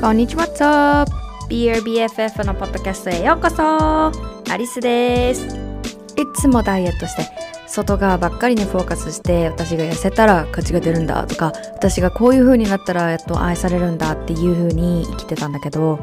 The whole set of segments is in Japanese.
こんにちは、What's up? BRBFF のポッドキャストへようこそアリスですいつもダイエットして外側ばっかりにフォーカスして私が痩せたら価値が出るんだとか私がこういう風になったらやっと愛されるんだっていう風に生きてたんだけど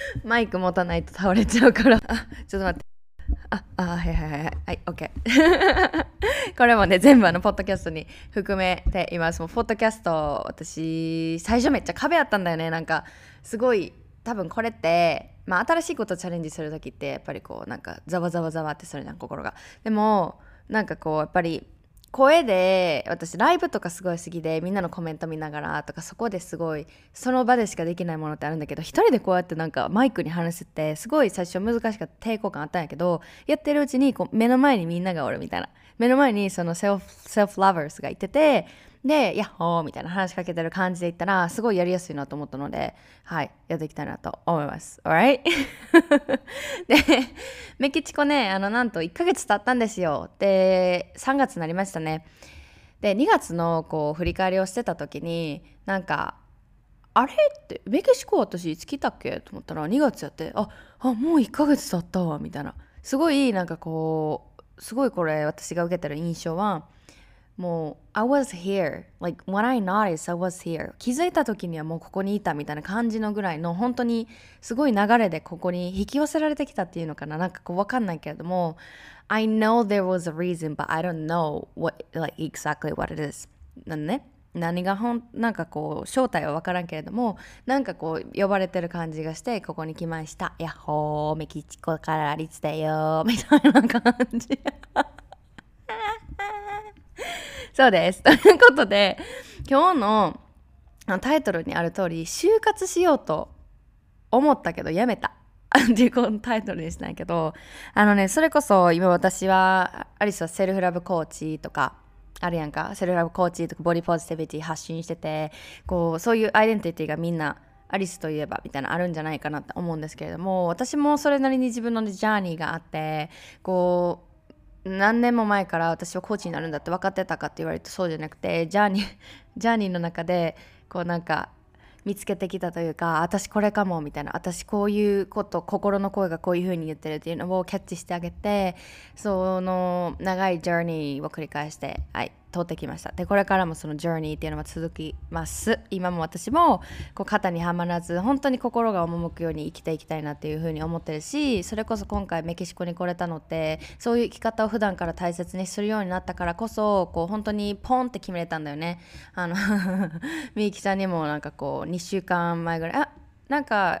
マイク持たないと倒れちゃうから。あ、ちょっと待って。あ、あ、はいはいはい。はい、OK。これもね、全部あの、ポッドキャストに含めています。もう、ポッドキャスト、私、最初めっちゃ壁あったんだよね。なんか、すごい、多分これって、まあ、新しいことチャレンジするときって、やっぱりこう、なんか、ざわざわざわってするじゃん、心が。でも、なんかこう、やっぱり、声で私ライブとかすごい好きでみんなのコメント見ながらとかそこですごいその場でしかできないものってあるんだけど一人でこうやってなんかマイクに話すってすごい最初難しかった抵抗感あったんやけどやってるうちにこう目の前にみんながおるみたいな。目の前にそのセルフ self lovers がいててで、ヤッホーみたいな話しかけてる感じで言ったら、すごいやりやすいなと思ったので、はい、やっていきたいなと思います。Alright? で、メキチコね、あの、なんと1ヶ月経ったんですよ。で、3月になりましたね。で、2月のこう、振り返りをしてた時に、なんか、あれ？って、メキシコ私いつ来たっけ？と思ったら、2月やって、あ、あ、もう1ヶ月経ったわ、みたいな。すごい、なんかこう、すごいこれ、私が受けてる印象は、もう、I was here. Like, when I noticed, I was here. 気づいた時にはもうここにいたみたいな感じのぐらいの、本当にすごい流れでここに引き寄せられてきたっていうのかな。なんかこうわかんないけれども、I know there was a reason, but I don't know what, like, exactly what it is. なんね。何がほんなんかこう正体は分からんけれどもなんかこう呼ばれてる感じがしてここに来ました「やっほーメキチコからリツだよ」みたいな感じそうです。ということで、今日のタイトルにある通り、就活しようと思ったけどやめた。っていうこのタイトルにしたんやけど、あのね、それこそ今私は、アリスはセルフラブコーチとか、あるやんか、セルフラブコーチとかボディポジティビティ発信してて、こう、そういうアイデンティティがみんな、アリスといえばみたいなあるんじゃないかなって思うんですけれども、私もそれなりに自分のジャーニーがあって、こう、何年も前から私はコーチになるんだって分かってたかって言われるとそうじゃなくてジャーニー ジャーニーの中でこうなんか見つけてきたというか私これかもみたいな私こういうこと心の声がこういう風に言ってるっていうのをキャッチしてあげてその長いジャーニーを繰り返してはい。通ってきました。でこれからもそのジャーニーっていうのは続きます。今も私もこう肩にはまらず本当に心が赴くように生きていきたいなっていう風に思ってるしそれこそ今回メキシコに来れたのってそういう生き方を普段から大切にするようになったからこそこう本当にポンって決めれたんだよね。あの みゆきさんにもなんかこう2週間前ぐらいあなんか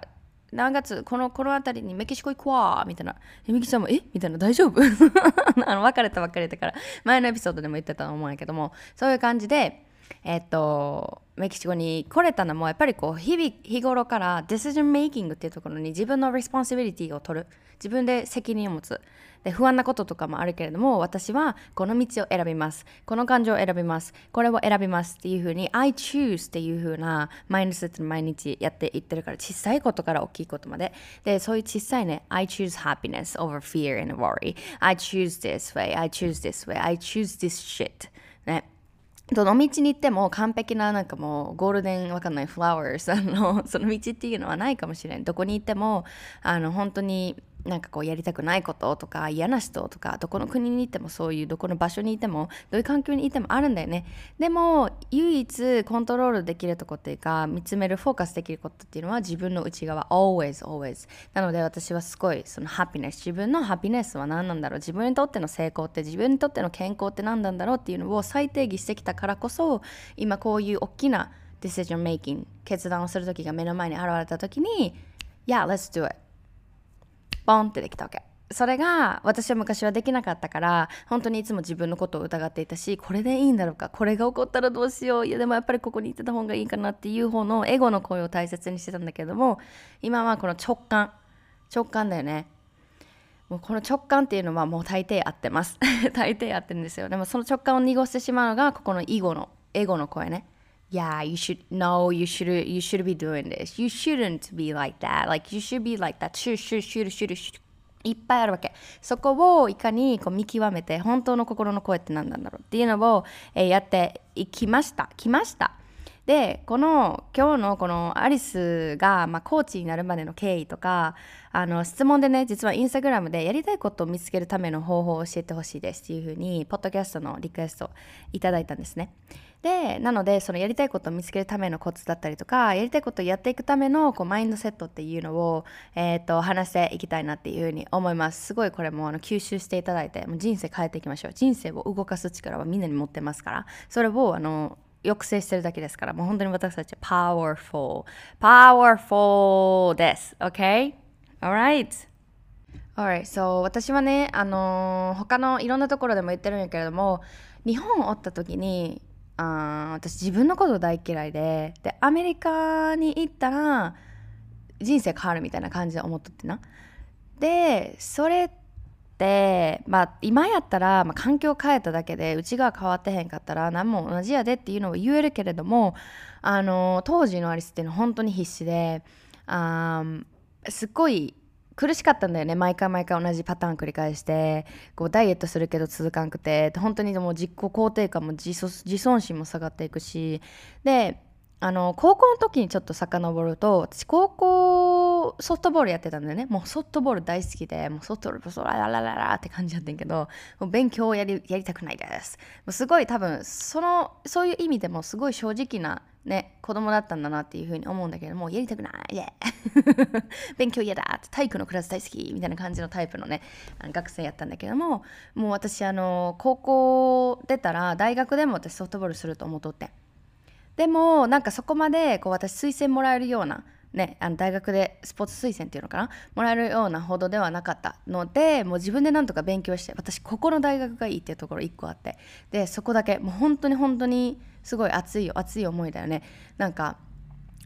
何月このこの辺りにメキシコ行くわみたいな。えみきさんもえみたいな。大丈夫？あの別れた別れたから。前のエピソードでも言ってたと思うんやけども。そういう感じでえっとメキシコに来れたのもやっぱりこう日々日頃から decision making っていうところに自分の responsibility を取る。自分で責任を持つ。で不安なこととかもあるけれども私はこの道を選びます。この感情を選びます。これを選びますっていうふうに I choose っていうふうなマインドセット毎日やっていってるから小さいことから大きいことまで。でそういう小さいね I choose happiness over fear and worry I choose this way I choose this way I choose this shit ね。どの道に行っても完璧ななんかもうゴールデンわかんない。フラワーさんのその道っていうのはないかもしれん。どこに行ってもあの本当になんかこうやりたくないこととか嫌な人とかどこの国にいてもそういうどこの場所にいてもどういう環境にいてもあるんだよね。でも唯一コントロールできるとこっていうか見つめるフォーカスできることっていうのは自分の内側 always always なので私はすごいそのハピネス自分のハピネスは何なんだろう？自分にとっての成功って自分にとっての健康って何なんだろうっていうのを再定義してきたからこそ今こういう大きな decision making 決断をする時が目の前に現れた時に Yeah, let's do it ポンってできたわけ。それが私は昔はできなかったから本当にいつも自分のことを疑っていたしこれでいいんだろうかこれが起こったらどうしよう。いやでもやっぱりここに行ってた方がいいかなっていう方のエゴの声を大切にしてたんだけども今はこの直感。直感だよね。もうこの直感っていうのはもう大抵合ってます。大抵合ってるんですよ。でもその直感を濁してしまうのがここの囲碁のエゴの声ね。Yeah you should no you should you should be doing this you shouldn't be like that like you should be like that should should should should should いっぱいあるわけそこをいかにこう見極めて本当の心の声って何なんだろうっていうのを、えー、やっていきました来ましたでこの今日のこのアリスが、まあ、コーチになるまでの経緯とかあの質問でね実はインスタグラムでやりたいことを見つけるための方法を教えてほしいですっていうふうにポッドキャストのリクエストいただいたんですね。でなのでそのやりたいことを見つけるためのコツだったりとかやりたいことをやっていくためのこうマインドセットっていうのを、えーと、話していきたいなっていうふうに思います。すごいこれもあの吸収していただいてもう人生変えていきましょう。人生を動かす力はみんなに持ってますからそれをあの抑制してるだけですからもう本当に私たちは powerful powerful です。OK? Alright Alright, so 私はね、あのー、他のいろんなところでも言ってるんやけれども日本をおった時にあ私自分のこと大嫌いででアメリカに行ったら人生変わるみたいな感じで思っとってな。でそれまあ今やったら、まあ、環境変えただけで内側変わってへんかったら何も同じやでっていうのを言えるけれどもあの当時のアリスっていうのは本当に必死であすっごい苦しかったんだよね。毎回毎回同じパターン繰り返してこうダイエットするけど続かんくて本当にもう自己肯定感も自尊心も下がっていくしであの高校の時にちょっと遡ると私高校ソフトボールやってたんだよね。もうソフトボール大好きでもうソフトボールソラララララって感じだったんけどもう勉強をやりやりたくないです。もうすごい多分そのそういう意味でもすごい正直なね子供だったんだなっていうふうに思うんだけどもやりたくないイエ 勉強嫌だって体育のクラス大好きみたいな感じのタイプのねあの学生やったんだけどももう私あの高校出たら大学でも私ソフトボールすると思っとって。でもなんかそこまでこう私推薦もらえるようなね、あの大学でスポーツ推薦っていうのかな？もらえるようなほどではなかったのでもう自分でなんとか勉強して私ここの大学がいいっていうところ1個あってでそこだけもう本当に本当にすごい熱いよ熱い思いだよね。なんか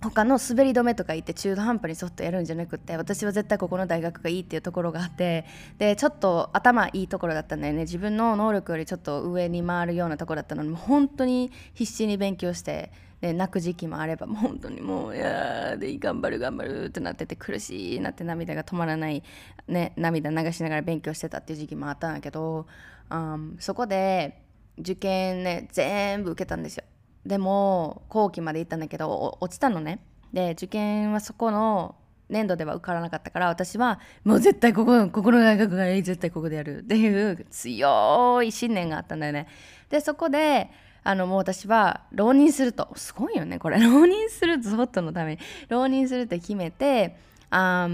他の滑り止めとか言って中途半端にソフトやるんじゃなくて私は絶対ここの大学がいいっていうところがあってでちょっと頭いいところだったんだよね。自分の能力よりちょっと上に回るようなところだったのに本当に必死に勉強してで泣く時期もあればもう本当にもういやで頑張る頑張るってなってて苦しいなって涙が止まらない、ね、涙流しながら勉強してたっていう時期もあったんだけど、うん、そこで受験ね全部受けたんですよ。でも後期まで行ったんだけど落ちたのね。で受験はそこの年度では受からなかったから私はもう絶対ここここの大学がいい絶対ここでやるっていう強い信念があったんだよね。でそこであのもう私は浪人すると。すごいよねこれ。浪人するゾットのために。浪人するって決めてあ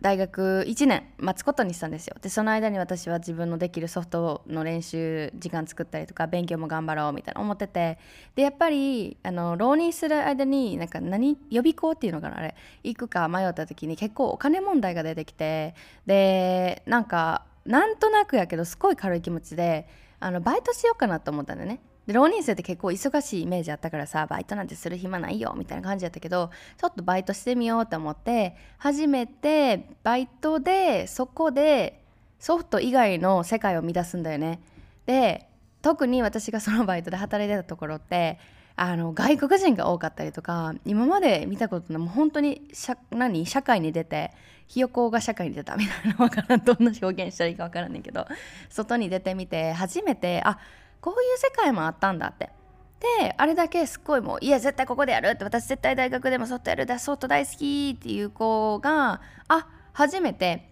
大学1年待つことにしたんですよ。でその間に私は自分のできるソフトの練習時間作ったりとか勉強も頑張ろうみたいな思ってて。でやっぱりあの浪人する間になんか何予備校っていうのかなあれ。行くか迷った時に結構お金問題が出てきて。でなんかなんとなくやけどすごい軽い気持ちであのバイトしようかなと思ったんだよね。で浪人生って結構忙しいイメージあったからさバイトなんてする暇ないよみたいな感じだったけどちょっとバイトしてみようって思って初めてバイトでそこでソフト以外の世界を乱すんだよね。で特に私がそのバイトで働いてたところってあの外国人が多かったりとか今まで見たことないもう本当に社何社会に出てひよこが社会に出たみたいなわからん。どんな表現したらいいかわからんねんけど外に出てみて初めてあこういう世界もあったんだって。であれだけすっごいもういや絶対ここでやるって私絶対大学でもソフトやるだソフト大好きっていう子があ初めて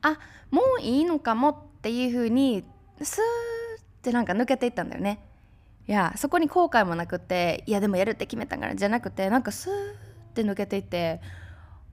あもういいのかもっていう風にスーってなんか抜けていったんだよね。いやそこに後悔もなくっていやでもやるって決めたからじゃなくてなんかスーって抜けていって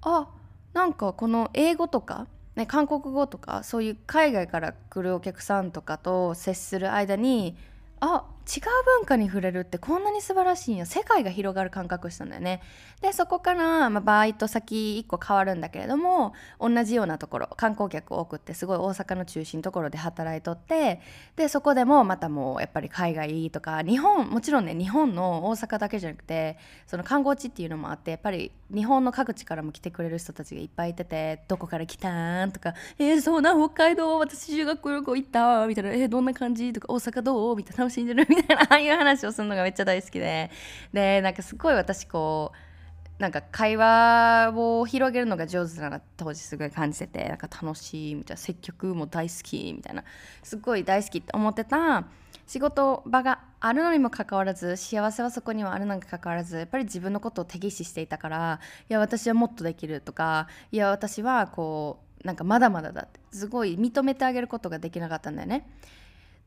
あなんかこの英語とか、ね、韓国語とかそういう海外から来るお客さんとかと接する間にあ違う文化に触れるってこんなに素晴らしいんや世界が広がる感覚したんだよね。でそこから、まあ、バイト先1個変わるんだけれども同じようなところ観光客多くってすごい大阪の中心ところで働いとってでそこでもまたもうやっぱり海外とか日本もちろんね日本の大阪だけじゃなくてその観光地っていうのもあってやっぱり日本の各地からも来てくれる人たちがいっぱいいててどこから来たんとかえー、そうな北海道私修学旅行行ったみたいなえー、どんな感じとか大阪どう？みたいな楽しんでるみたいな。たいなああいう話をするのがめっちゃ大好きで。でなんかすごい私こうなんか会話を広げるのが上手だな当時すごい感じてて。なんか楽しいみたいな接客も大好きみたいな。すごい大好きって思ってた。仕事場があるのにもかかわらず幸せはそこにはあるのにかかわらずやっぱり自分のことを手ししていたからいや私はもっとできるとかいや私はこうなんかまだまだだってすごい認めてあげることができなかったんだよね。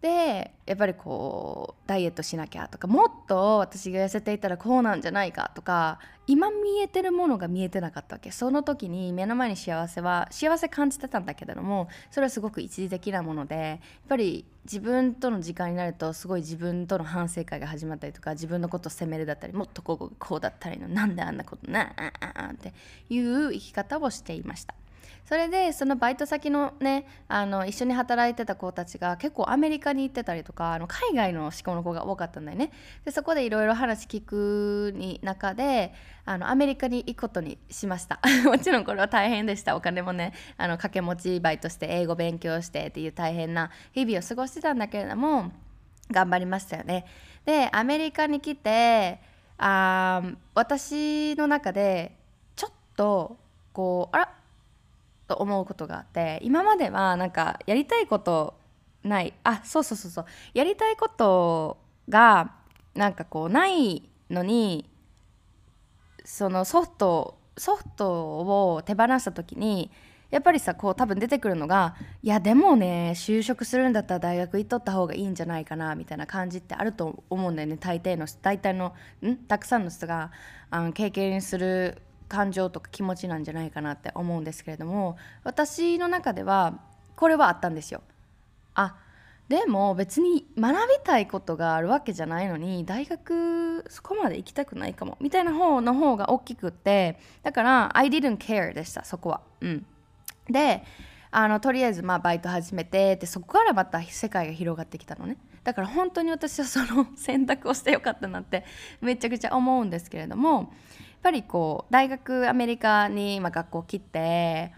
でやっぱりこうダイエットしなきゃとかもっと私が痩せていたらこうなんじゃないかとか今見えてるものが見えてなかったわけその時に目の前に幸せは幸せ感じてたんだけれどもそれはすごく一時的なものでやっぱり自分との時間になるとすごい自分との反省会が始まったりとか自分のことを責めるだったりもっとこうこうだったらいいのなんであんなことなあああっていう生き方をしていました。それでそのバイト先のねあの一緒に働いてた子たちが結構アメリカに行ってたりとかあの海外の志向の子が多かったんだよね。でそこでいろいろ話聞くに中であのアメリカに行くことにしました。もちろんこれは大変でした。お金もねあの掛け持ちバイトして英語勉強してっていう大変な日々を過ごしてたんだけれども頑張りましたよね。でアメリカに来てあ私の中でちょっとこうあらと思うことがあって今まではなんかやりたいことないあそうそうそうそう。やりたいことがなんかこうないのにそのソフトソフトを手放した時にやっぱりさこう多分出てくるのがいやでもね就職するんだったら大学行っとった方がいいんじゃないかなみたいな感じってあると思うんだよね。大抵の大体のん？たくさんの人があの経験する感情とか気持ちなんじゃないかなって思うんですけれども私の中ではこれはあったんですよ。あでも別に学びたいことがあるわけじゃないのに大学そこまで行きたくないかもみたいな方の方が大きくってだから I didn't care でしたそこは。うん、であのとりあえずまあバイト始めてでそこからまた世界が広がってきたのねだから本当に私はその選択をしてよかったなってめちゃくちゃ思うんですけれどもぱりこう大学アメリカに、まあ、学校切って、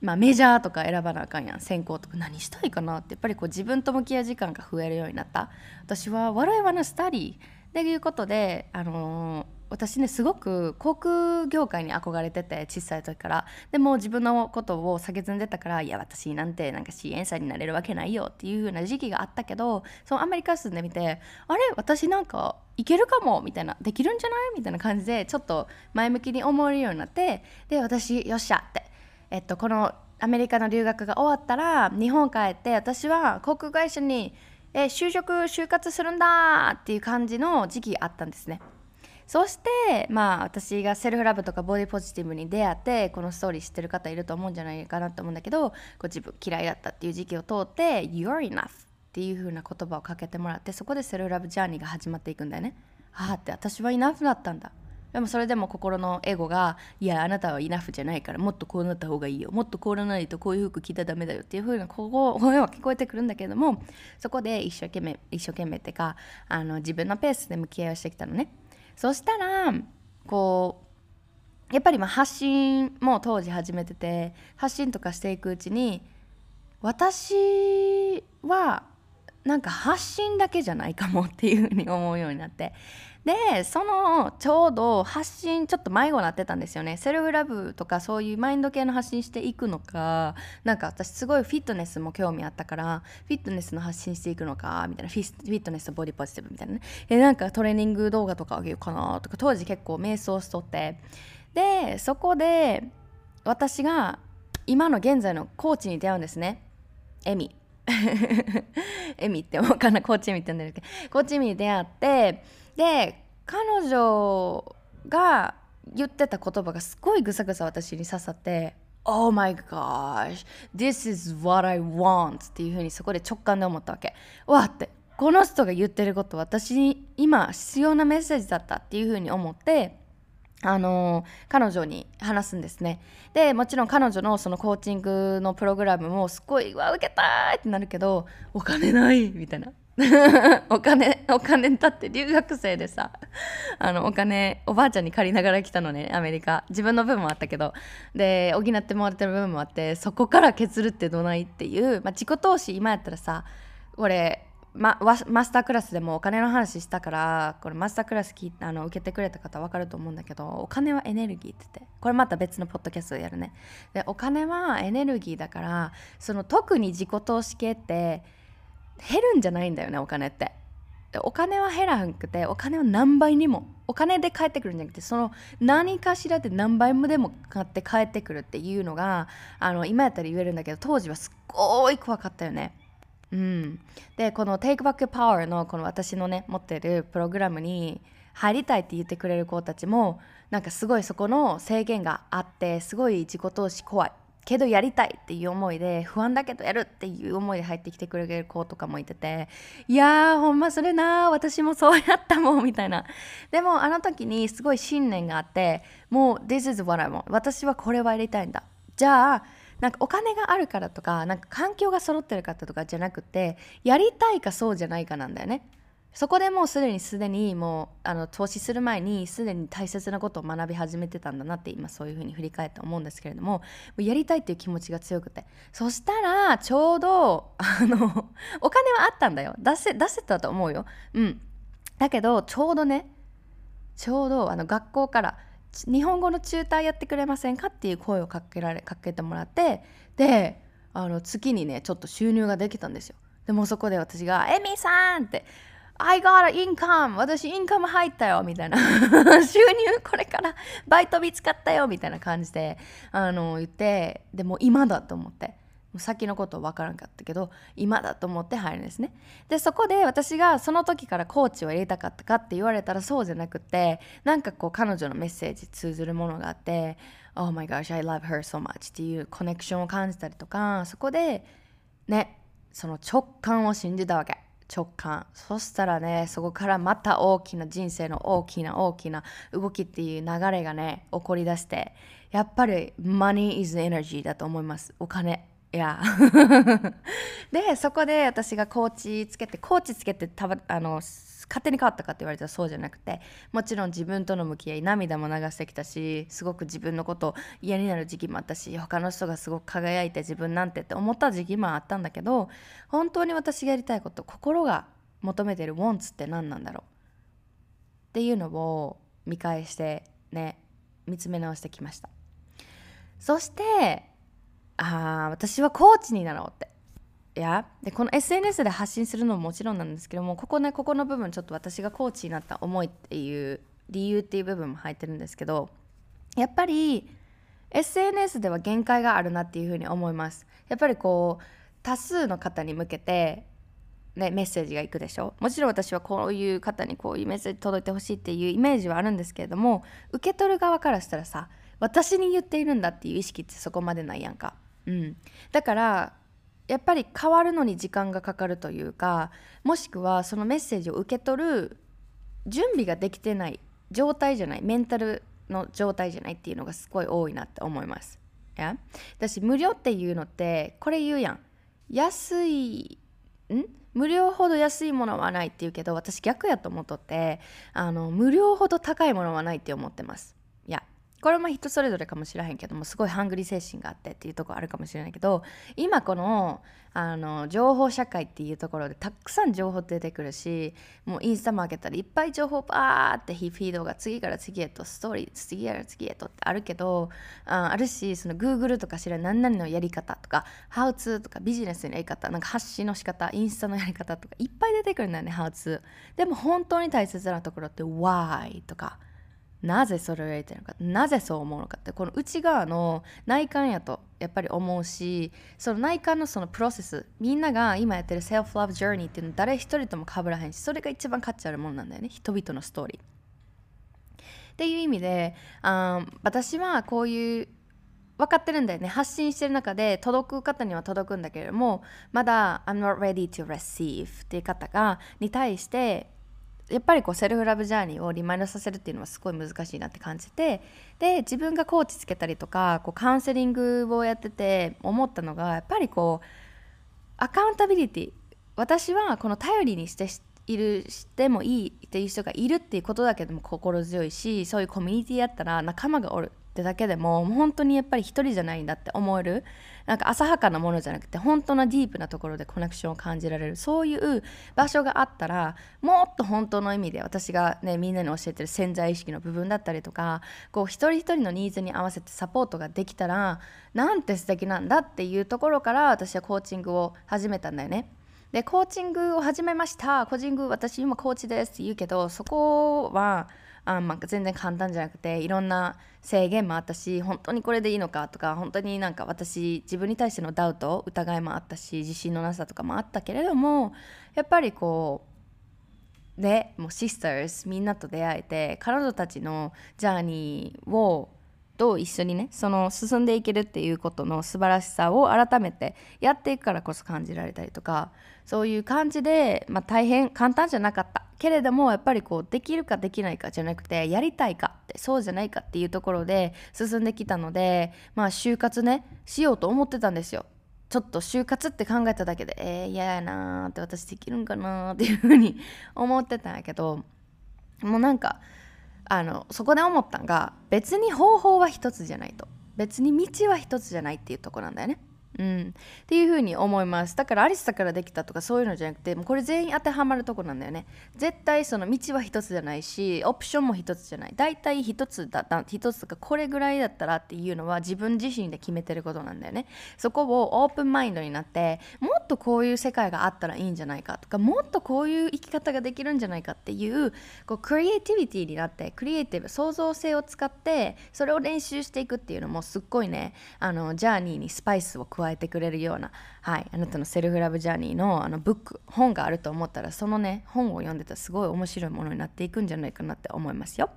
まあ、メジャーとか選ばなあかんやん。専攻とか。何したいかなってやっぱりこう自分と向き合う時間が増えるようになった。私は「笑いはなスタディ」っていうことで、あのー、私ねすごく航空業界に憧れてて小さい時から。でも自分のことを下げずんでたからいや私なんてなんか支援者になれるわけないよっていう風な時期があったけどそのアメリカ住んでみてあれ？私なんかいけるかもみたいなできるんじゃない？みたいな感じでちょっと前向きに思えるようになってで私よっしゃって、えっと、このアメリカの留学が終わったら日本帰って私は航空会社にえ就職就活するんだっていう感じの時期あったんですね。そしてまあ私がセルフラブとかボディポジティブに出会ってこのストーリー知ってる方いると思うんじゃないかなと思うんだけどこう自分嫌いだったっていう時期を通って「You're enough」っていう風な言葉をかけてもらってそこでセルフラブジャーニーが始まっていくんだよね。ああって私はイナフだったんだでもそれでも心のエゴが「いやあなたはイナフじゃないからもっとこうなった方がいいよもっとこうならないとこういう服着たらダメだよ」っていう風な声は聞こえてくるんだけどもそこで一生懸命一生懸命ってかあの自分のペースで向き合いをしてきたのね。そしたらこうやっぱりま発信も当時始めてて発信とかしていくうちに私はなんか発信だけじゃないかもっていうふうに思うようになって。でそのちょうど発信ちょっと迷子になってたんですよね。セルフラブとかそういうマインド系の発信していくのかなんか私すごいフィットネスも興味あったからフィットネスの発信していくのかみたいな。フィットネスとボディポジティブみたいなね。えなんかトレーニング動画とかあげようかなとか当時結構瞑想しとって。でそこで私が今の現在のコーチに出会うんですね。エミ。エミってわかんない。コーチミって呼んでるけど。コーチミに出会ってで彼女が言ってた言葉がすごいぐさぐさ私に刺さって Oh my gosh this is what I want っていうふうにそこで直感で思ったわけ。わって。この人が言ってること私に今必要なメッセージだったっていうふうに思ってあの彼女に話すんですね。でもちろん彼女のそのコーチングのプログラムもすっごい「わ受けたい!」ってなるけどお金ないみたいな。お金お金だって留学生でさあのお金おばあちゃんに借りながら来たのねアメリカ。自分の分もあったけど。で補ってもらってる部分もあってそこから削るってどないっていう、まあ、自己投資今やったらさ俺ま、マスタークラスでもお金の話したからこれマスタークラスきあの受けてくれた方分かると思うんだけどお金はエネルギーって言ってこれまた別のポッドキャストでやるね。でお金はエネルギーだからその特に自己投資系って減るんじゃないんだよねお金って。お金は減らんくてお金は何倍にもお金で返ってくるんじゃなくてその何かしらで何倍もでも買って帰ってくるっていうのがあの今やったら言えるんだけど当時はすっごい怖かったよね。うん、でこの Take Back Power のこの私のね持ってるプログラムに入りたいって言ってくれる子たちもなんかすごいそこの制限があってすごい自己投資怖い。けどやりたいっていう思いで不安だけどやるっていう思いで入ってきてくれる子とかもいてていやーほんまそれな私もそうやったもんみたいな。でもあの時にすごい信念があってもう This is what I want 私はこれはやりたいんだ。じゃあなんかお金があるからとかなんか環境が揃ってるかとかじゃなくてやりたいかそうじゃないかなんだよね。そこでもうすでにすでにもうあの投資する前にすでに大切なことを学び始めてたんだなって今そういうふうに振り返って思うんですけれどもやりたいっていう気持ちが強くて。そしたらちょうどあのお金はあったんだよ。出せ出せたと思うよ。うん。だけどちょうどねちょうどあの学校から日本語のチューターやってくれませんかっていう声をかけられかけてもらってであの月にねちょっと収入ができたんですよでもそこで私が「エミさん!」って「I got a income! 私インカム入ったよ!」みたいな 収入これからバイト見つかったよみたいな感じであの言ってでも今だと思って先のこと分からんかったけど今だと思って入るんですね。でそこで私がその時からコーチを入れたかったかって言われたらそうじゃなくてなんかこう彼女のメッセージ通ずるものがあって「Oh my gosh I love her so much」っていうコネクションを感じたりとかそこでねその直感を信じたわけ。直感。そしたらねそこからまた大きな人生の大きな大きな動きっていう流れがね起こりだしてやっぱり money is energy だと思います。お金。いや。でそこで私がコーチつけてコーチつけてたあの勝手に変わったかって言われたらそうじゃなくてもちろん自分との向き合い涙も流してきたしすごく自分のこと嫌になる時期もあったし他の人がすごく輝いて自分なんてって思った時期もあったんだけど本当に私がやりたいこと心が求めてる wants って何なんだろう？っていうのを見返してね見つめ直してきました。そしてああ私はコーチになろうって。いやでこの SNS で発信するのももちろんなんですけどもここねここの部分ちょっと私がコーチになった思いっていう理由っていう部分も入ってるんですけどやっぱり SNS では限界があるなっていうふうに思います。やっぱりこう多数の方に向けてね、メッセージがいくでしょ。もちろん私はこういう方にこういうメッセージ届いてほしいっていうイメージはあるんですけれども受け取る側からしたらさ私に言っているんだっていう意識ってそこまでないやんか。うん、だからやっぱり変わるのに時間がかかるというかもしくはそのメッセージを受け取る準備ができてない状態じゃないメンタルの状態じゃないっていうのがすごい多いなって思います。や？私無料っていうのってこれ言うやん安いん？無料ほど安いものはないって言うけど私逆やと思っとってあの無料ほど高いものはないって思ってます。これも人それぞれかもしれへんけどもすごいハングリー精神があってっていうとこあるかもしれないけど今このあの情報社会っていうところでたくさん情報出てくるしもうインスタも開けたらいっぱい情報バーってフィードが次から次へとストーリー次から次へとってあるけどああるしその Google とか知らない何々のやり方とか How to とかビジネスのやり方なんか発信の仕方インスタのやり方とかいっぱい出てくるんだよね How to でも本当に大切なところって Why とかなぜそれをやりたいのか。なぜそう思うのかってこの内側の内観やとやっぱり思うしその内観のそのプロセスみんなが今やってるセルフラブジョーニーっていうの誰一人とも被らへんしそれが一番価値あるものなんだよね人々のストーリー。っていう意味であ私はこういう分かってるんだよね。発信してる中で届く方には届くんだけれどもまだ I'm not ready to receive っていう方がに対してやっぱりこうセルフラブジャーニーをリマインドさせるっていうのはすごい難しいなって感じてで自分がコーチつけたりとかこうカウンセリングをやってて思ったのがやっぱりこうアカウンタビリティ私はこの頼りにしているしてもいいっていう人がいるっていうことだけでも心強いしそういうコミュニティやったら仲間がおる。ってだけでも本当にやっぱり一人じゃないんだって思える。なんか浅はかなものじゃなくて本当のディープなところでコネクションを感じられる。そういう場所があったらもっと本当の意味で私がねみんなに教えてる潜在意識の部分だったりとかこう一人一人のニーズに合わせてサポートができたらなんて素敵なんだっていうところから私はコーチングを始めたんだよね。でコーチングを始めました。コーチング私今コーチですって言うけどそこはあまあ、全然簡単じゃなくていろんな制限もあったし本当にこれでいいのかとか本当になんか私自分に対してのダウト疑いもあったし自信のなさとかもあったけれどもやっぱりこうでもうシスターズみんなと出会えて彼女たちのジャーニーをと一緒にねその進んでいけるっていうことの素晴らしさを改めてやっていくからこそ感じられたりとかそういう感じで、まあ、大変簡単じゃなかったけれどもやっぱりこうできるかできないかじゃなくてやりたいかってそうじゃないかっていうところで進んできたのでまあ就活ねしようと思ってたんですよ。ちょっと就活って考えただけでえー、嫌やなーって私できるんかなーっていうふうに 思ってたんやけどもうなんかあのそこで思ったんが別に方法は一つじゃないと別に道は一つじゃないっていうとこなんだよね。うん、っていうふに思います。だからアリスだからできたとかそういうのじゃなくてもうこれ全員当てはまるとこなんだよね。絶対その道は一つじゃないしオプションも一つじゃない。大体一つだった一つとかこれぐらいだったらっていうのは自分自身で決めてることなんだよね。そこをオープンマインドになってもっとこういう世界があったらいいんじゃないかとかもっとこういう生き方ができるんじゃないかっていうこうクリエイティビティになってクリエイティブ創造性を使ってそれを練習していくっていうのもすっごいねあのジャーニーにスパイスを加ええてくれるような、はい、あなたのセルフラブジャーニーのあのブック本があると思ったらそのね本を読んでたらすごい面白いものになっていくんじゃないかなって思いますよ。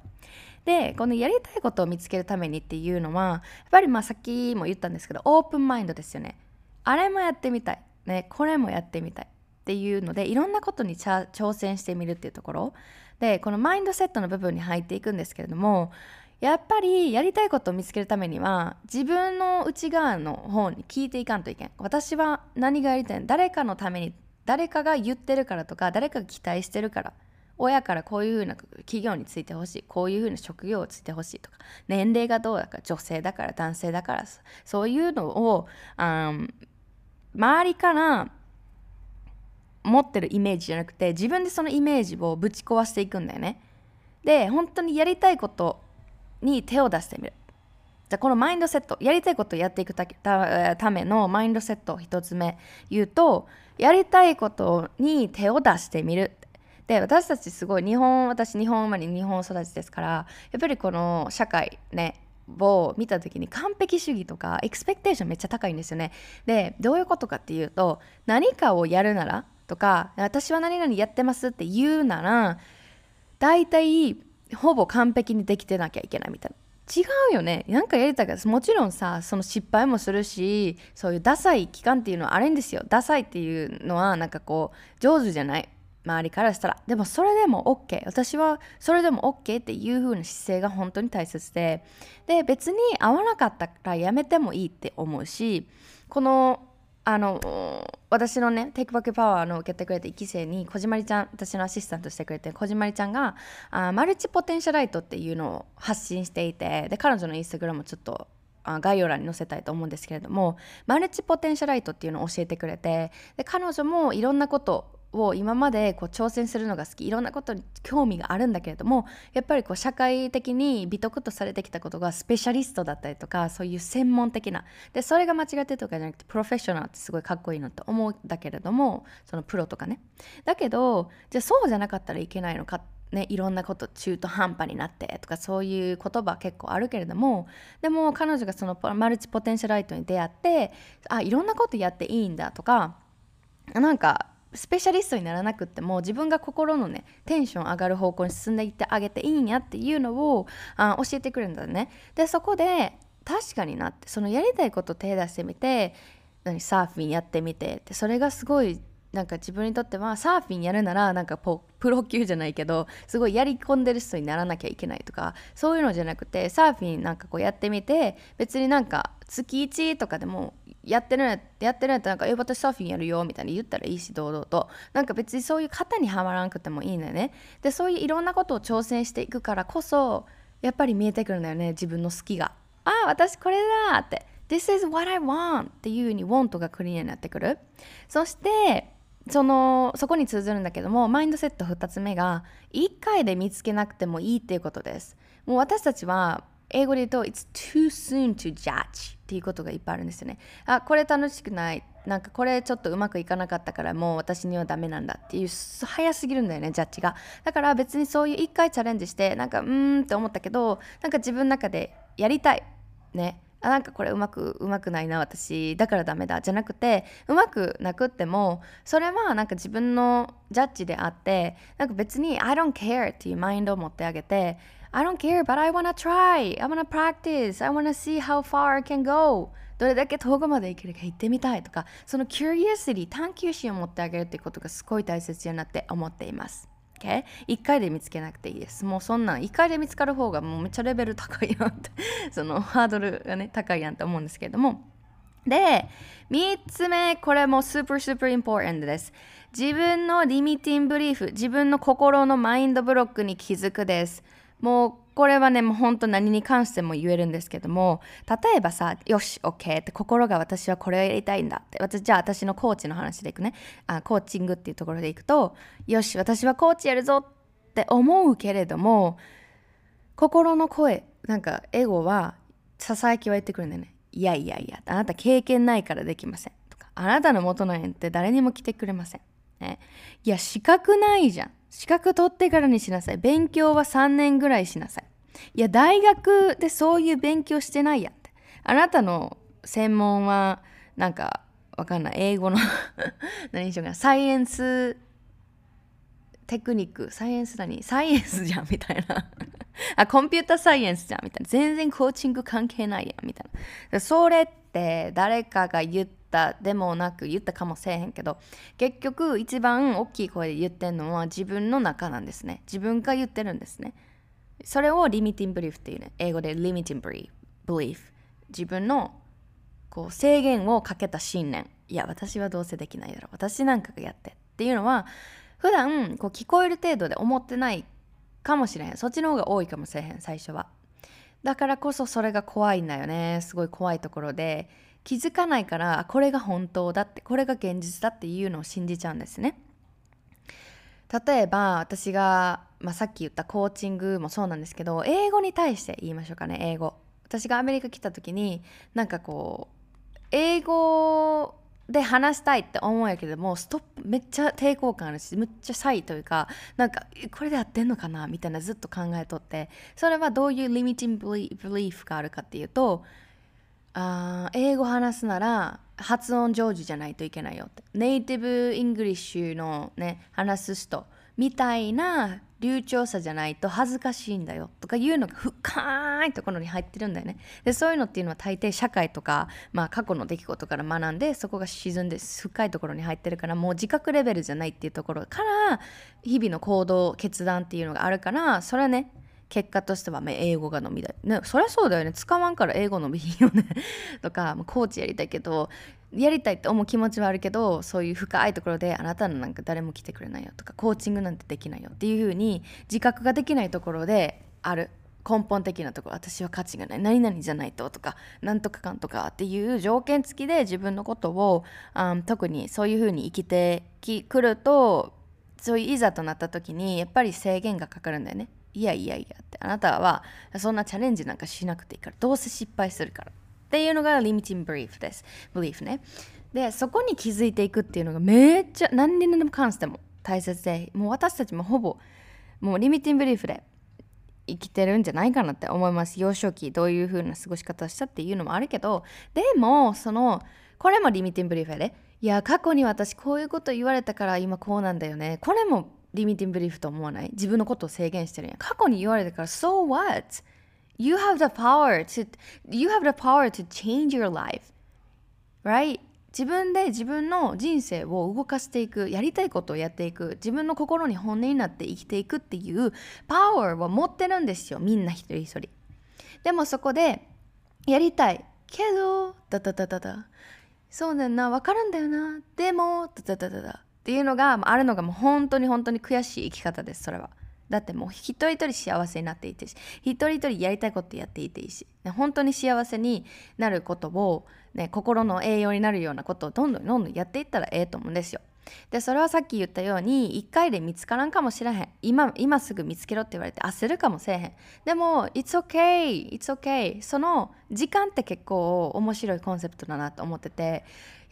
でこのやりたいことを見つけるためにっていうのはやっぱりまあさっきも言ったんですけどオープンマインドですよね。あれもやってみたい、ね、これもやってみたいっていうのでいろんなことに挑戦してみるっていうところでこのマインドセットの部分に入っていくんですけれどもやっぱりやりたいことを見つけるためには自分の内側の方に聞いていかんといけん私は何がやりたい誰かのために誰かが言ってるからとか誰かが期待してるから親からこういうふうな企業についてほしいこういうふうな職業をついてほしいとか年齢がどうだか女性だから男性だからそういうのを周りから持ってるイメージじゃなくて自分でそのイメージをぶち壊していくんだよね。で本当にやりたいことに手を出してみる。じゃこのマインドセットやりたいことをやっていくためのマインドセットを1つ目言うとやりたいことに手を出してみるで私たちすごい日本私日本生まれ日本育ちですからやっぱりこの社会ねを見た時に完璧主義とかエクスペクテーションめっちゃ高いんですよねでどういうことかっていうと何かをやるならとか私は何々やってますって言うなら大体ほぼ完璧にできてなきゃいけないみたいな。違うよね。なんかやりたいからもちろんさその失敗もするしそういうダサい期間っていうのはあるんですよ。ダサいっていうのはなんかこう上手じゃない。周りからしたら。でもそれでも OK 私はそれでも OK っていう風な姿勢が本当に大切で。で別に合わなかったらやめてもいいって思うしこのあの私のねテイクバックパワーの受けてくれた1期生に小島りちゃん私のアシスタントしてくれて小島りちゃんがあマルチポテンシャライトっていうのを発信していてで彼女のインスタグラムちょっと概要欄に載せたいと思うんですけれどもマルチポテンシャライトっていうのを教えてくれてで彼女もいろんなことを今までこう挑戦するのが好きいろんなことに興味があるんだけれどもやっぱりこう社会的に美徳とされてきたことがスペシャリストだったりとかそういう専門的なでそれが間違ってるとかじゃなくてプロフェッショナルってすごいかっこいいなと思うんだけれどもそのプロとかね。だけどじゃあそうじゃなかったらいけないのかね、いろんなこと中途半端になってとかそういう言葉結構あるけれどもでも彼女がそのマルチポテンシャライトに出会ってあいろんなことやっていいんだとかなんかスペシャリストにならなくっても自分が心のねテンション上がる方向に進んでいってあげていいんやっていうのをあ教えてくれるんだね。でそこで確かになってそのやりたいこと手出してみて何サーフィンやってみてってそれがすごいなんか自分にとってはサーフィンやるならなんかプロ級じゃないけどすごいやり込んでる人にならなきゃいけないとかそういうのじゃなくてサーフィンなんかこうやってみて別になんか月1とかでもやってるんややってるんやったらなんか「え私サーフィンやるよ」みたいに言ったらいいし堂々となんか別にそういう型にはまらなくてもいいのよねでそういういろんなことを挑戦していくからこそやっぱり見えてくるんだよね自分の好きがああ私これだって This is what I want っていうふうに want がクリアになってくるそしてそのそこに通ずるんだけどもマインドセット2つ目が1回で見つけなくてもいいっていうことですもう私たちは英語で言うと It's too soon to judge っていうことがいっぱいあるんですよね。あこれ楽しくない。なんかこれちょっとうまくいかなかったからもう私にはダメなんだっていう早すぎるんだよねジャッジが。だから別にそういう1回チャレンジしてなんかうーんって思ったけどなんか自分の中でやりたい。ね。あなんかこれうまくうまくないな私。だからダメだ。じゃなくてうまくなくってもそれはなんか自分のジャッジであってなんか別に I don't care っていうマインドを持ってあげて I don't care but I wanna try. I wanna practice. I wanna see how far I can go. どれだけ遠くまで行けるか行ってみたいとかその curiosity 探求心を持ってあげるってことがすごい大切だなって思っています。OK? 1回で見つけなくていいです。もうそんなん1回で見つかる方がもうめっちゃレベル高いやんって そのハードルがね高いやんって思うんですけれども。で3つ目これも super super important です。自分のリミティングブリーフ自分の心のマインドブロックに気づくです。もうこれはね、もう本当何に関しても言えるんですけども、例えばさ、よし、OK って心が私はこれをやりたいんだって、私じゃあ私のコーチの話でいくね、あコーチングっていうところでいくと、よし、私はコーチやるぞって思うけれども、心の声、なんかエゴはささやきは言ってくるんだよね。いやいやいや、あなた経験ないからできません。とか、あなたの元の縁って誰にも来てくれません。ね、いや、資格ないじゃん。資格取ってからにしなさい。勉強は3年ぐらいしなさい。いや、大学でそういう勉強してないやんって。あなたの専門は、なんか、わかんない。英語の 何にしようかな。サイエンステクニック。サイエンス何？サイエンスじゃんみたいな。あ、コンピュータサイエンスじゃんみたいな。全然コーチング関係ないやんみたいな。それって誰かが言ったでもなく言ったかもせえへんけど結局一番大きい声で言ってんのは自分の中なんですね。自分が言ってるんですね。それをリミティングブリーフっていうね。英語でリミティングブリーフ。自分のこう制限をかけた信念。いや私はどうせできないだろう。私なんかがやってっていうのは普段こう聞こえる程度で思ってないかもしれへん。そっちの方が多いかもしれへん最初は。だからこそそれが怖いんだよね。すごい怖いところで。気づかないからこれが本当だってこれが現実だっていうのを信じちゃうんですね。例えば私が、まあ、さっき言ったコーチングもそうなんですけど英語に対して言いましょうかね英語。私がアメリカ来た時になんかこう英語で話したいって思うんやけどもストップめっちゃ抵抗感あるしめっちゃシャイというかなんかこれでやってんのかなみたいなずっと考えとって。それはどういう limiting belief があるかっていうとあ英語話すなら発音上手じゃないといけないよって。 native English のね話す人みたいな流暢さじゃないと恥ずかしいんだよとかいうのが深いところに入ってるんだよね。でそういうのっていうのは大抵社会とか、まあ、過去の出来事から学んでそこが沈んで深いところに入ってるからもう自覚レベルじゃないっていうところから日々の行動決断っていうのがあるからそれはね結果としては、英語が伸びない。ね、そりゃそうだよね。使わんから英語伸びひんよね。とか、コーチやりたいけど、やりたいって思う気持ちはあるけど、そういう深いところで、あなたのなんか誰も来てくれないよとか、コーチングなんてできないよっていうふうに、自覚ができないところである。根本的なところ私は価値がない何々じゃないととかなんとかかんとかっていう条件付きで自分のことを、うん、特にそういうふうに生きてくるとそういういざとなった時にやっぱり制限がかかるんだよねいやいやいやって。あなたはそんなチャレンジなんかしなくていいから。どうせ失敗するから。っていうのがリミティングブリーフです。ブリーフね。でそこに気づいていくっていうのがめっちゃ何にでも関しても大切でもう私たちもほぼもうリミティングブリーフで生きてるんじゃないかなって思います。幼少期どういう風な過ごし方したっていうのもあるけど。でもそのこれもリミティングブリーフやで。いや過去に私こういうこと言われたから今こうなんだよね。これもリミティングブリーフと思わない？自分のことを制限してるんや。過去に言われたから So what? You have the power to you have the power to change your life. Right? 自分で自分の人生を動かしていくやりたいことをやっていく自分の心に本音になって生きていくっていうパワーを持ってるんですよ。みんな一人一人。でもそこでやりたい。けどダダダダダ。そうだよな。分かるんだよな。でもダダダダダ。っていうのがあるのがもう本当に本当に悔しい生き方ですそれは。だってもう一人一人幸せになっていてし一人一人やりたいことやっていていいし、ね、本当に幸せになることを、ね、心の栄養になるようなことをどんどんどんどんやっていったらええと思うんですよ。でそれはさっき言ったように1回で見つからんかもしれへん。今今すぐ見つけろって言われて焦るかもしれへん。でも It's okay It's okay その時間って結構面白いコンセプトだなと思ってて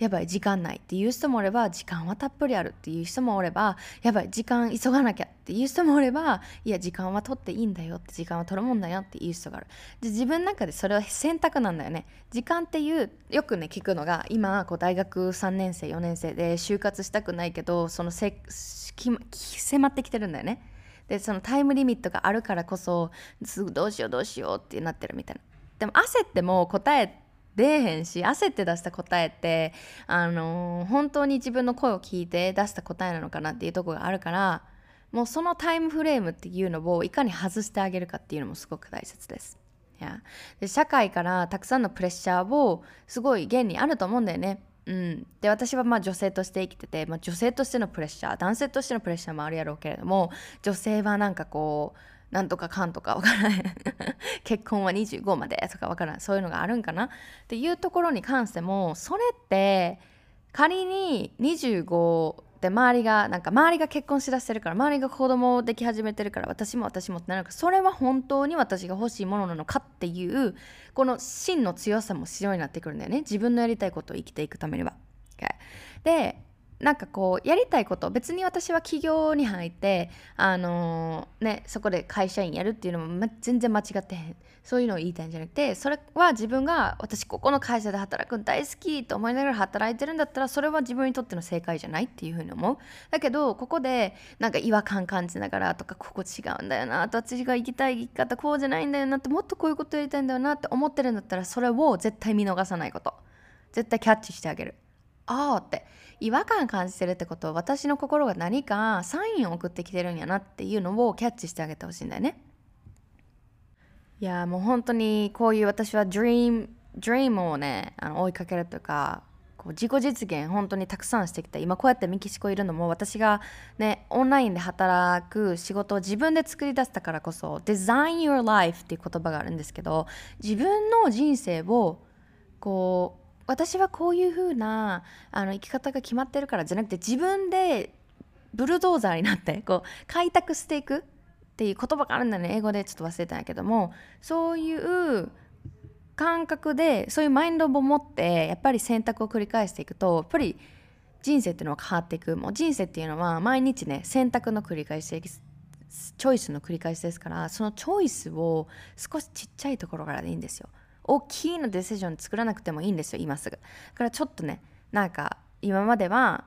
やばい時間ないっていう人もおれば時間はたっぷりあるっていう人もおればやばい時間急がなきゃっていう人もおればいや時間は取っていいんだよって時間は取るもんだよっていう人があるで自分の中でそれは選択なんだよね。時間っていうよくね聞くのが今こう大学3年生4年生で就活したくないけどそのせ迫ってきてるんだよね。でそのタイムリミットがあるからこそすぐどうしようどうしようってなってるみたいな。でも焦っても答え出えへんし焦って出した答えってあのー、本当に自分の声を聞いて出した答えなのかなっていうとこがあるからもうそのタイムフレームっていうのをいかに外してあげるかっていうのもすごく大切です。で社会からたくさんのプレッシャーをすごい現にあると思うんだよね。うん、で私はまあ女性として生きてて、まあ、女性としてのプレッシャー男性としてのプレッシャーもあるやろうけれども女性はなんかこうなんとかかんとかわからない。結婚は25までとかわからないそういうのがあるんかなっていうところに関してもそれって仮に25で周りがなんか周りが結婚しだしてるから周りが子供でき始めてるから私も私もってなるからそれは本当に私が欲しいものなのかっていうこの真の強さも必要になってくるんだよね。自分のやりたいことを生きていくためには。でなんかこうやりたいこと別に私は企業に入ってあのー、ねそこで会社員やるっていうのも、ま、全然間違ってへん。そういうのを言いたいんじゃなくてそれは自分が私ここの会社で働くの大好きと思いながら働いてるんだったらそれは自分にとっての正解じゃないっていうふうに思う。だけどここでなんか違和感感じながらとかここ違うんだよなと私が生きたい生き方こうじゃないんだよなってもっとこういうことやりたいんだよなって思ってるんだったらそれを絶対見逃さないこと。絶対キャッチしてあげる。ああって。違和感感じてるってこと私の心が何かサインを送ってきてるんやなっていうのをキャッチしてあげてほしいんだよね。いやもう本当にこういう私は dream, dream をねあの追いかけるというかこう自己実現本当にたくさんしてきた今こうやってメキシコいるのも私がねオンラインで働く仕事を自分で作り出したからこそ Design Your Life っていう言葉があるんですけど自分の人生をこう私はこういう風なあの生き方が決まってるからじゃなくて自分でブルドーザーになってこう開拓していくっていう言葉があるんだね。英語でちょっと忘れたんやけども。そういう感覚でそういうマインドを持ってやっぱり選択を繰り返していくとやっぱり人生っていうのは変わっていく。もう人生っていうのは毎日ね選択の繰り返しチョイスの繰り返しですからそのチョイスを少しちっちゃいところからでいいんですよ。大きいのデシジョン作らなくてもいいんですよ今すぐ。だからちょっとねなんか今までは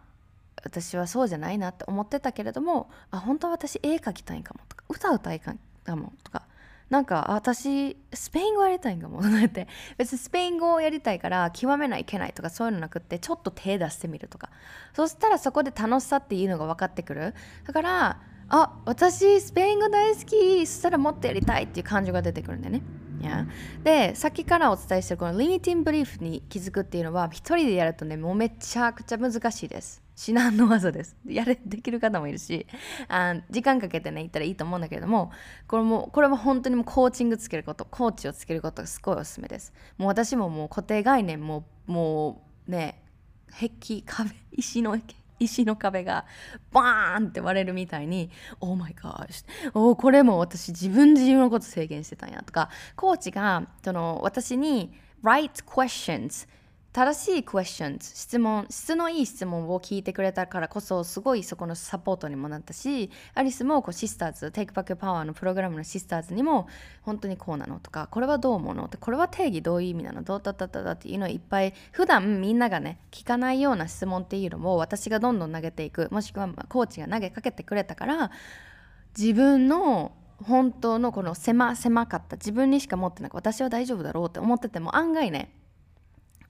私はそうじゃないなって思ってたけれどもあ本当は私絵描きたいんかもとか歌歌いたいかもとかなんか私スペイン語やりたいんかもとか って別にスペイン語をやりたいから極めないいけないとかそういうのなくってちょっと手出してみるとか。そしたらそこで楽しさっていうのが分かってくる。だからあ私スペイン語大好きそしたらもっとやりたいっていう感情が出てくるんだよね。でさっきからお伝えしてるこのリミティンブリーフに気づくっていうのは一人でやるとねもうめちゃくちゃ難しいです。至難の技です。やれできる方もいるしあ時間かけてね行ったらいいと思うんだけれどもこれもこれは本当にもうコーチングつけることコーチをつけることがすごいおすすめです。もう私ももう固定概念ももうね壁壁石の壁。石の壁がバーンって割れるみたいに「オーマイガーシおこれも私自分自分のこと制限してたんや」とかコーチがその私に「right questions」正しい questions 質問質のいい質問を聞いてくれたからこそすごいそこのサポートにもなったしアリスもこうシスターズ Take Back Power のプログラムのシスターズにも本当にこうなのとかこれはどう思うのってこれは定義どういう意味なの？どうだっただっていうのをいっぱい普段みんながね聞かないような質問っていうのも私がどんどん投げていくもしくはコーチが投げかけてくれたから自分の本当のこの狭狭かった自分にしか持ってなく私は大丈夫だろうって思ってても案外ね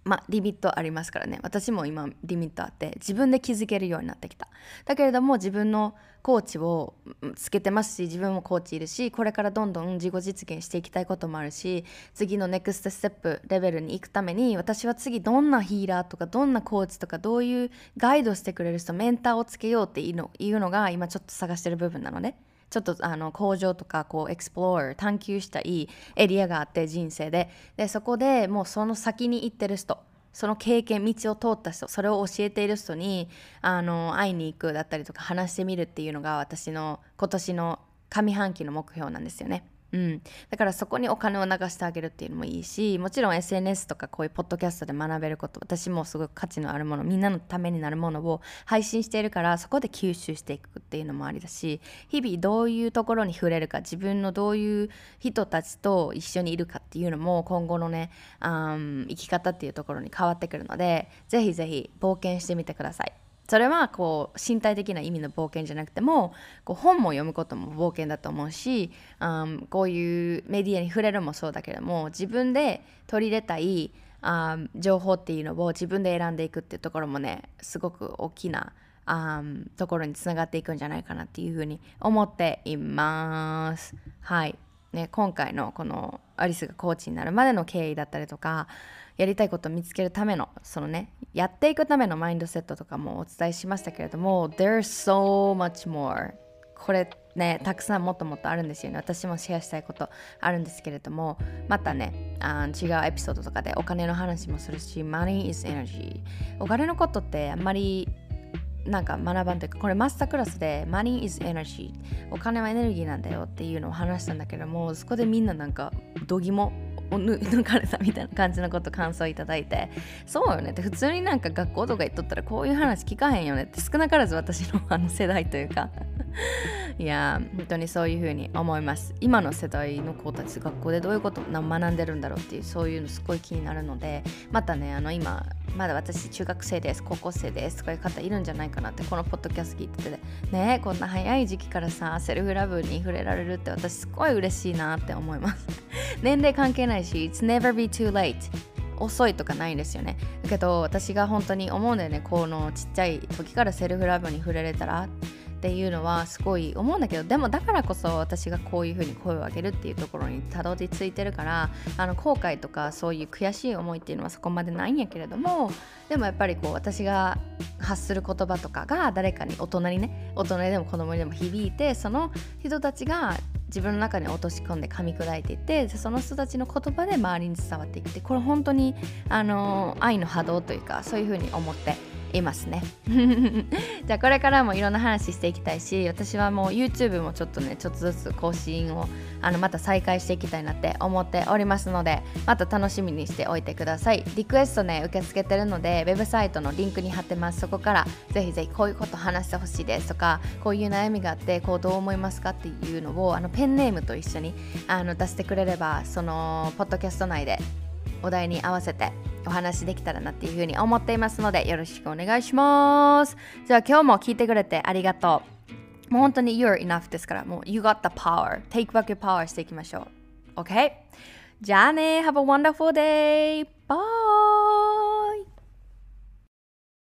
まあ、リミットありますからね私も今リミットあって自分で気づけるようになってきただけれども自分のコーチをつけてますし自分もコーチいるしこれからどんどん自己実現していきたいこともあるし次のネクストステップレベルに行くために私は次どんなヒーラーとかどんなコーチとかどういうガイドしてくれる人メンターをつけようっていうのいうのが今ちょっと探してる部分なのね。ちょっとあの工場とかこう explore 探求したいエリアがあって人生ででそこでもうその先に行ってる人その経験道を通った人それを教えている人にあの会いに行くだったりとか話してみるっていうのが私の今年の上半期の目標なんですよね。うん、だからそこにお金を流してあげるっていうのもいいしもちろん SNS とかこういうポッドキャストで学べること私もすごく価値のあるものみんなのためになるものを配信しているからそこで吸収していくっていうのもありだし日々どういうところに触れるか自分のどういう人たちと一緒にいるかっていうのも今後のね、うん、生き方っていうところに変わってくるのでぜひぜひ冒険してみてください。それはこう身体的な意味の冒険じゃなくてもこう本も読むことも冒険だと思うし、うん、こういうメディアに触れるもそうだけども自分で取り入れたいあ情報っていうのを自分で選んでいくっていうところもねすごく大きなあところにつながっていくんじゃないかなっていうふうに思っています。はい、ね、今回のこのアリスがコーチになるまでの経緯だったりとかやりたいことを見つけるためのそのねやっていくためのマインドセットとかもお伝えしましたけれども There's so much more. これねたくさんもっともっとあるんですよね。私もシェアしたいことあるんですけれどもまたねあ違うエピソードとかでお金の話もするし Money is energy お金のことってあんまりなんか学ばんというかこれマスタークラスで Money is energy お金はエネルギーなんだよっていうのを話したんだけどもそこでみんななんかどぎも抜かれたみたいな感じのこと感想いただいてそうよね。って普通になんか学校とか行っとったらこういう話聞かへんよねって少なからず私のあの世代というか。いや本当にそういうふうに思います。今の世代の子たち学校でどういうこと学んでるんだろうっていうそういうのすごい気になるのでまたねあの今まだ私中学生です高校生ですとかいう方いるんじゃないかなってこのポッドキャスト聞いててねこんな早い時期からさセルフラブに触れられるって私すごい嬉しいなって思います。年齢関係ないし It's never be too late 遅いとかないんですよね。だけど私が本当に思うんだよね。このちっちゃい時からセルフラブに触れれたら。っていうのはすごい思うんだけどでもだからこそ私がこういうふうに声を上げるっていうところにたどり着いてるからあの後悔とかそういう悔しい思いっていうのはそこまでないんやけれどもでもやっぱりこう私が発する言葉とかが誰かに大人にね大人でも子供にでも響いてその人たちが自分の中に落とし込んで噛み砕いていってその人たちの言葉で周りに伝わっていってこれ本当にあの愛の波動というかそういうふうに思っていますね。じゃあこれからもいろんな話していきたいし私はもう YouTube もちょっとねちょっとずつ更新をあのまた再開していきたいなって思っておりますのでまた楽しみにしておいてください。リクエストね受け付けてるのでウェブサイトのリンクに貼ってます。そこからぜひぜひこういうこと話してほしいですとかこういう悩みがあってこうどう思いますかっていうのをあのペンネームと一緒にあの出してくれればそのポッドキャスト内でお題に合わせてお話できたらなっていうふうに思っていますのでよろしくお願いします。じゃあ今日も聞いてくれてありがとう。もう本当に You're enough ですからもう You got the power Take back your power していきましょう。OK じゃあね Have a wonderful day Bye